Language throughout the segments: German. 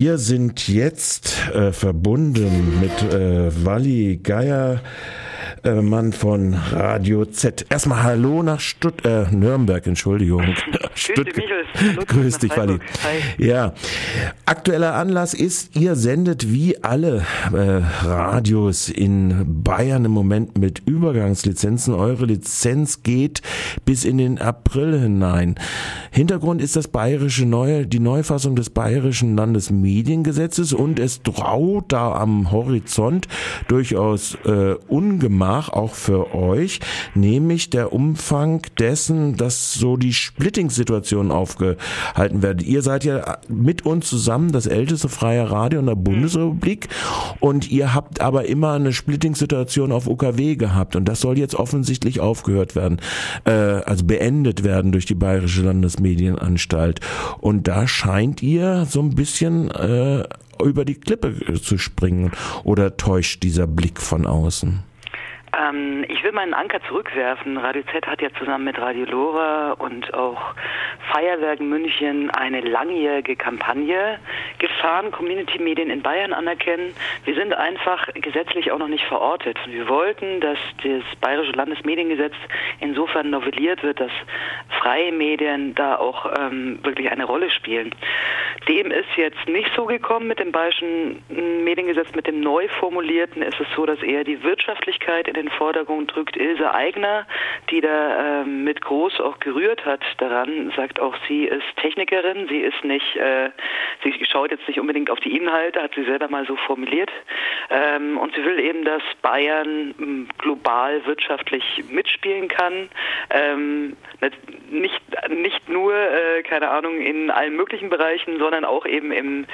Wir sind jetzt äh, verbunden mit äh, Wally Geier, äh, Mann von Radio Z. Erstmal Hallo nach Stutt äh, Nürnberg, Entschuldigung. Stuttgart. Grüß dich, Wally. Ja. Aktueller Anlass ist, ihr sendet wie alle äh, Radios in Bayern im Moment mit Übergangslizenzen. Eure Lizenz geht bis in den April hinein. Hintergrund ist das bayerische neue, die Neufassung des bayerischen Landesmediengesetzes und es droht da am Horizont durchaus äh, Ungemach auch für euch, nämlich der Umfang dessen, dass so die Splitting-Situation aufgehalten wird. Ihr seid ja mit uns zusammen das älteste freie Radio in der Bundesrepublik und ihr habt aber immer eine Splitting-Situation auf UKW gehabt und das soll jetzt offensichtlich aufgehört werden, äh, also beendet werden durch die bayerische Landesmedienanstalt. Und da scheint ihr so ein bisschen äh, über die Klippe zu springen oder täuscht dieser Blick von außen? Ähm, ich will meinen Anker zurückwerfen. Radio Z hat ja zusammen mit Radio Lora und auch Feuerwerk München eine langjährige Kampagne gefahren, Community-Medien in Bayern anerkennen. Wir sind einfach gesetzlich auch noch nicht verortet. Wir wollten, dass das Bayerische Landesmediengesetz insofern novelliert wird, dass freie Medien da auch ähm, wirklich eine Rolle spielen. Dem ist jetzt nicht so gekommen mit dem Bayerischen Mediengesetz, mit dem neu formulierten ist es so, dass eher die Wirtschaftlichkeit in den Vordergrund drückt. Ilse Eigner, die da ähm, mit groß auch gerührt hat daran, sagt auch, sie ist Technikerin, sie ist nicht, äh, sie schaut jetzt nicht unbedingt auf die Inhalte, hat sie selber mal so formuliert. Ähm, und sie will eben, dass Bayern ähm, global wirtschaftlich mitspielen kann. Ähm, nicht, nicht nur, äh, keine Ahnung, in allen möglichen Bereichen, sondern auch eben im,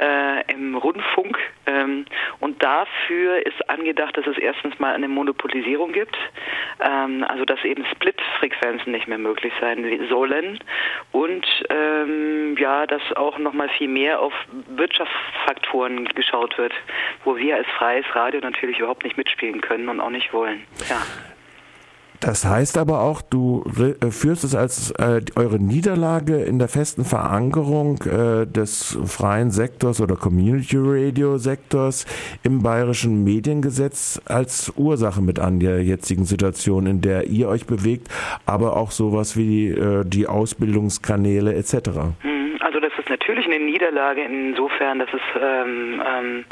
äh, im Rundfunk. Ähm, und dafür ist angedacht, dass es erstens mal eine Monopolisierung gibt, ähm, also dass eben Split-Frequenzen nicht mehr möglich sein sollen und ähm, ja, dass auch nochmal viel mehr auf Wirtschaftsfaktoren geschaut wird, wo wir als freies Radio natürlich überhaupt nicht mitspielen können und auch nicht wollen. Ja. Das heißt aber auch, du äh, führst es als äh, eure Niederlage in der festen Verankerung äh, des freien Sektors oder Community Radio Sektors im bayerischen Mediengesetz als Ursache mit an der jetzigen Situation, in der ihr euch bewegt, aber auch sowas wie äh, die Ausbildungskanäle etc. Hm natürlich eine Niederlage insofern, dass es ähm, ähm,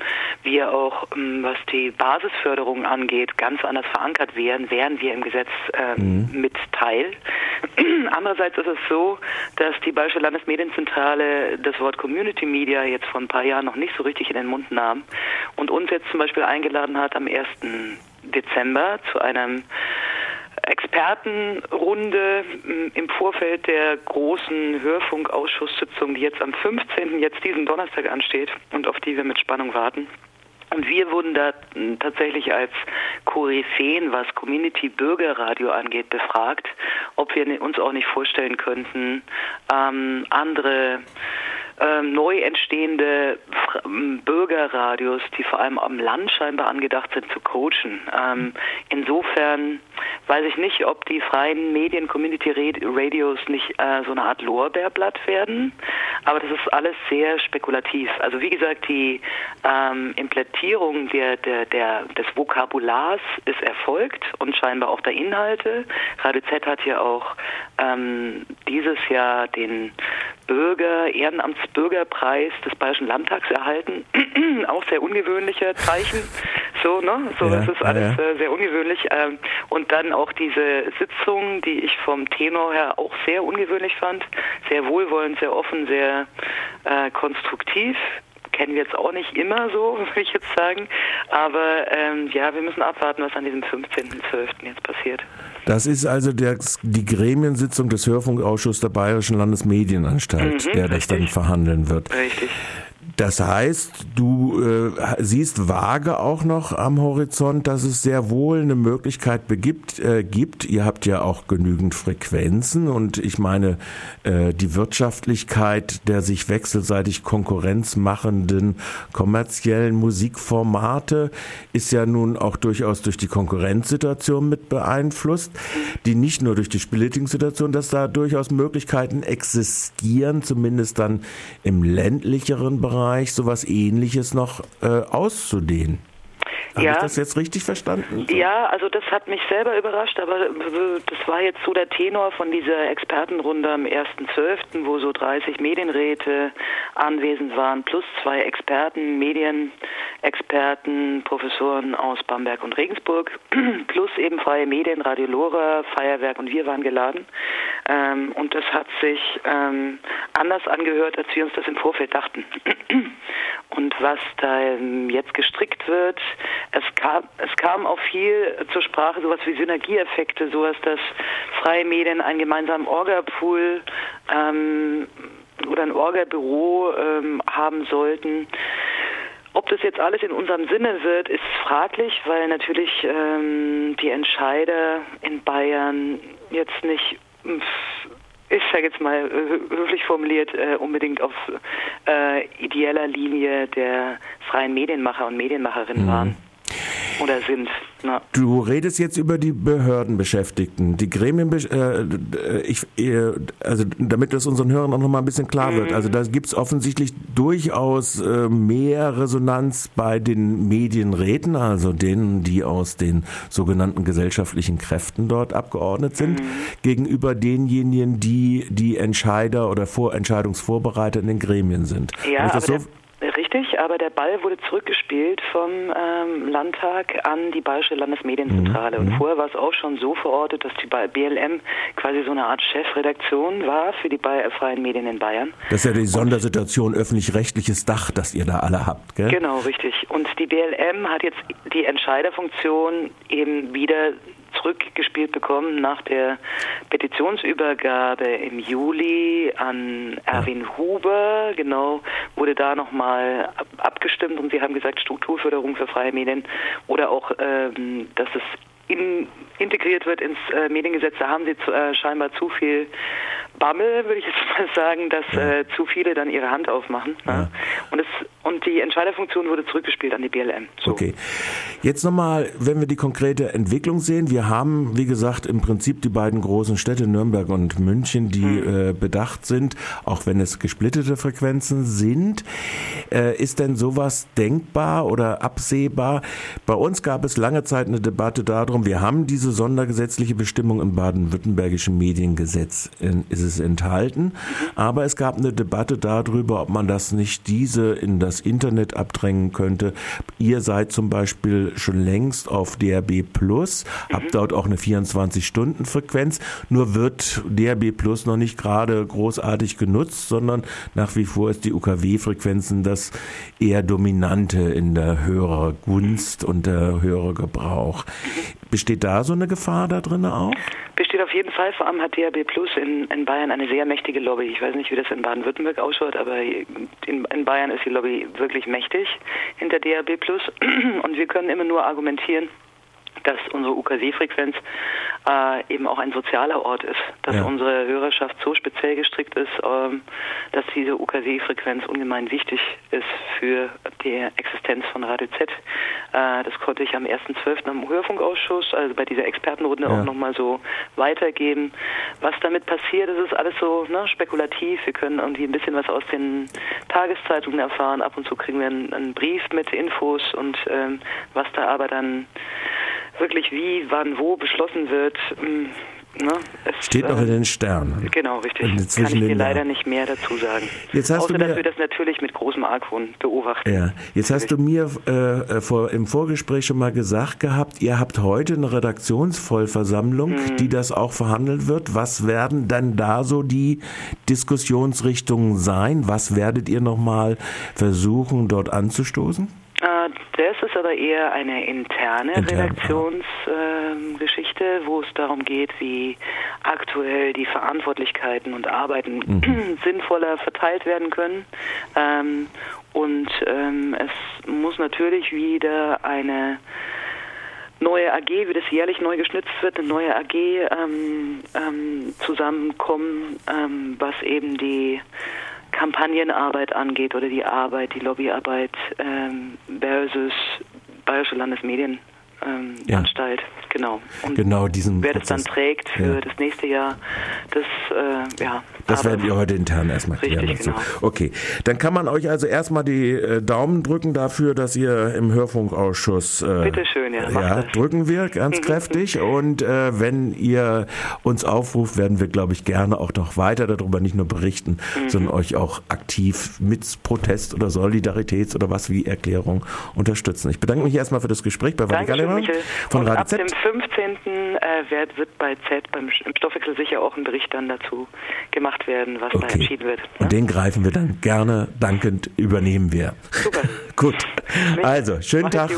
wir auch, ähm, was die Basisförderung angeht, ganz anders verankert wären, wären wir im Gesetz ähm, mhm. mit Teil. Andererseits ist es so, dass die Bayerische Landesmedienzentrale das Wort Community Media jetzt vor ein paar Jahren noch nicht so richtig in den Mund nahm und uns jetzt zum Beispiel eingeladen hat am 1. Dezember zu einem Expertenrunde im Vorfeld der großen Hörfunkausschusssitzung, die jetzt am 15. jetzt diesen Donnerstag ansteht und auf die wir mit Spannung warten. Und wir wurden da tatsächlich als Koryphäen, was Community Bürgerradio angeht, befragt, ob wir uns auch nicht vorstellen könnten, ähm, andere ähm, neu entstehende Bürgerradios, die vor allem am Land scheinbar angedacht sind, zu coachen. Ähm, insofern weiß ich nicht, ob die freien Medien, Community Radios nicht äh, so eine Art Lorbeerblatt werden, aber das ist alles sehr spekulativ. Also wie gesagt, die ähm, Implementierung der, der, der, des Vokabulars ist erfolgt und scheinbar auch der Inhalte. Radio Z hat ja auch ähm, dieses Jahr den Bürger, Ehrenamtsbürgerpreis des Bayerischen Landtags erhalten. auch sehr ungewöhnliche Zeichen. So, ne? So, ja, das ist alles ja. äh, sehr ungewöhnlich. Ähm, und dann auch diese Sitzung, die ich vom Tenor her auch sehr ungewöhnlich fand. Sehr wohlwollend, sehr offen, sehr äh, konstruktiv kennen wir jetzt auch nicht immer so, würde ich jetzt sagen. Aber ähm, ja, wir müssen abwarten, was an diesem 15.12. jetzt passiert. Das ist also der, die Gremiensitzung des Hörfunkausschusses der Bayerischen Landesmedienanstalt, mhm, der das richtig. dann verhandeln wird. Richtig. Das heißt, du äh, siehst vage auch noch am Horizont, dass es sehr wohl eine Möglichkeit begibt, äh, gibt. Ihr habt ja auch genügend Frequenzen und ich meine, äh, die Wirtschaftlichkeit der sich wechselseitig Konkurrenz machenden kommerziellen Musikformate ist ja nun auch durchaus durch die Konkurrenzsituation mit beeinflusst, die nicht nur durch die Splitting-Situation, dass da durchaus Möglichkeiten existieren, zumindest dann im ländlicheren Bereich Bereich sowas ähnliches noch äh, auszudehnen. Habe ja. ich das jetzt richtig verstanden? Ja, also das hat mich selber überrascht, aber das war jetzt so der Tenor von dieser Expertenrunde am 1.12., wo so 30 Medienräte anwesend waren, plus zwei Experten, Medienexperten, Professoren aus Bamberg und Regensburg, plus eben freie Medien, Radio Lora, Feierwerk und wir waren geladen. Ähm, und das hat sich ähm, anders angehört, als wir uns das im Vorfeld dachten. und was da ähm, jetzt gestrickt wird, es kam, es kam auch viel zur Sprache, sowas wie Synergieeffekte, sowas, dass freie Medien einen gemeinsamen Orga-Pool ähm, oder ein Orga-Büro ähm, haben sollten. Ob das jetzt alles in unserem Sinne wird, ist fraglich, weil natürlich ähm, die Entscheider in Bayern jetzt nicht ich sage jetzt mal höflich formuliert, äh, unbedingt auf äh, ideeller Linie der freien Medienmacher und Medienmacherinnen mhm. waren oder sind. Na. Du redest jetzt über die Behördenbeschäftigten, die Gremien, äh, ich, äh, also damit das unseren Hörern auch noch mal ein bisschen klar mhm. wird. Also da gibt es offensichtlich durchaus äh, mehr Resonanz bei den Medienräten, also denen, die aus den sogenannten gesellschaftlichen Kräften dort abgeordnet sind, mhm. gegenüber denjenigen, die die Entscheider oder Vorentscheidungsvorbereiter in den Gremien sind. Ja, aber so Richtig, aber der Ball wurde zurückgespielt vom ähm, Landtag an die Bayerische Landesmedienzentrale. Mhm. Und vorher war es auch schon so verortet, dass die BLM quasi so eine Art Chefredaktion war für die freien Medien in Bayern. Das ist ja die Sondersituation öffentlich-rechtliches Dach, das ihr da alle habt, gell? Genau, richtig. Und die BLM hat jetzt die Entscheiderfunktion eben wieder zurückgespielt bekommen nach der Petitionsübergabe im Juli an Erwin Huber. Genau, wurde da nochmal abgestimmt und sie haben gesagt, Strukturförderung für freie Medien oder auch, ähm, dass es in, integriert wird ins äh, Mediengesetz. Da haben sie zu, äh, scheinbar zu viel Bammel, würde ich jetzt mal sagen, dass ja. äh, zu viele dann ihre Hand aufmachen. Ja. Ja. Und, es, und die Entscheiderfunktion wurde zurückgespielt an die BLM. So. Okay. Jetzt nochmal, wenn wir die konkrete Entwicklung sehen. Wir haben, wie gesagt, im Prinzip die beiden großen Städte Nürnberg und München, die mhm. äh, bedacht sind, auch wenn es gesplittete Frequenzen sind. Äh, ist denn sowas denkbar oder absehbar? Bei uns gab es lange Zeit eine Debatte darum, wir haben diese sondergesetzliche Bestimmung im baden-württembergischen Mediengesetz. Ist es es enthalten. Aber es gab eine Debatte darüber, ob man das nicht diese in das Internet abdrängen könnte. Ihr seid zum Beispiel schon längst auf DRB Plus, habt mhm. dort auch eine 24-Stunden-Frequenz. Nur wird DRB Plus noch nicht gerade großartig genutzt, sondern nach wie vor ist die UKW-Frequenzen das eher dominante in der Hörergunst und der Hörergebrauch. Besteht da so eine Gefahr da drin auch? Besteht auf jeden Fall. Vor allem hat DRB Plus in, in Bayern eine sehr mächtige Lobby. Ich weiß nicht, wie das in Baden-Württemberg ausschaut, aber in, in Bayern ist die Lobby wirklich mächtig hinter DRB Plus. Und wir können immer nur argumentieren, dass unsere UKW-Frequenz äh, eben auch ein sozialer Ort ist, dass ja. unsere Hörerschaft so speziell gestrickt ist, ähm, dass diese UKW-Frequenz ungemein wichtig ist für die Existenz von Radio Z. Äh, das konnte ich am 1.12. am Hörfunkausschuss, also bei dieser Expertenrunde ja. auch nochmal so weitergeben. Was damit passiert, das ist alles so ne, spekulativ. Wir können irgendwie ein bisschen was aus den Tageszeitungen erfahren. Ab und zu kriegen wir einen, einen Brief mit Infos und ähm, was da aber dann wirklich wie, wann, wo beschlossen wird. Mm, ne, es, Steht noch in den Sternen. Genau, richtig. Kann ich dir leider nicht mehr dazu sagen. Jetzt hast Außer, du mir, dass wir das natürlich mit großem Argwohn beobachten. Ja, jetzt hast du mir äh, äh, vor, im Vorgespräch schon mal gesagt gehabt, ihr habt heute eine Redaktionsvollversammlung, mhm. die das auch verhandelt wird. Was werden dann da so die Diskussionsrichtungen sein? Was werdet ihr nochmal versuchen, dort anzustoßen? Das ist aber eher eine interne Intern, Redaktionsgeschichte, äh, wo es darum geht, wie aktuell die Verantwortlichkeiten und Arbeiten mhm. sinnvoller verteilt werden können. Ähm, und ähm, es muss natürlich wieder eine neue AG, wie das jährlich neu geschnitzt wird, eine neue AG ähm, ähm zusammenkommen, ähm, was eben die Kampagnenarbeit angeht oder die Arbeit, die Lobbyarbeit ähm, versus Bayerische Landesmedienzentrale ähm, ja. Genau. Und genau diesen wer das dann trägt für ja. das nächste Jahr, das äh, ja. Das werden wir heute intern erstmal klären. Richtig, genau. Okay, dann kann man euch also erstmal die äh, Daumen drücken dafür, dass ihr im Hörfunkausschuss äh, Bitteschön, ja, ja drücken wir ganz kräftig und äh, wenn ihr uns aufruft, werden wir, glaube ich, gerne auch noch weiter darüber nicht nur berichten, mhm. sondern euch auch aktiv mit Protest oder Solidaritäts- oder was wie Erklärung unterstützen. Ich bedanke mich erstmal für das Gespräch bei Vater von Radio Z. 15. Äh, wird, wird bei Z beim Stoffwechsel sicher auch ein Bericht dann dazu gemacht werden, was okay. da entschieden wird. Ne? Und den greifen wir dann gerne dankend übernehmen wir. Super. gut. Also, schönen Mach Tag.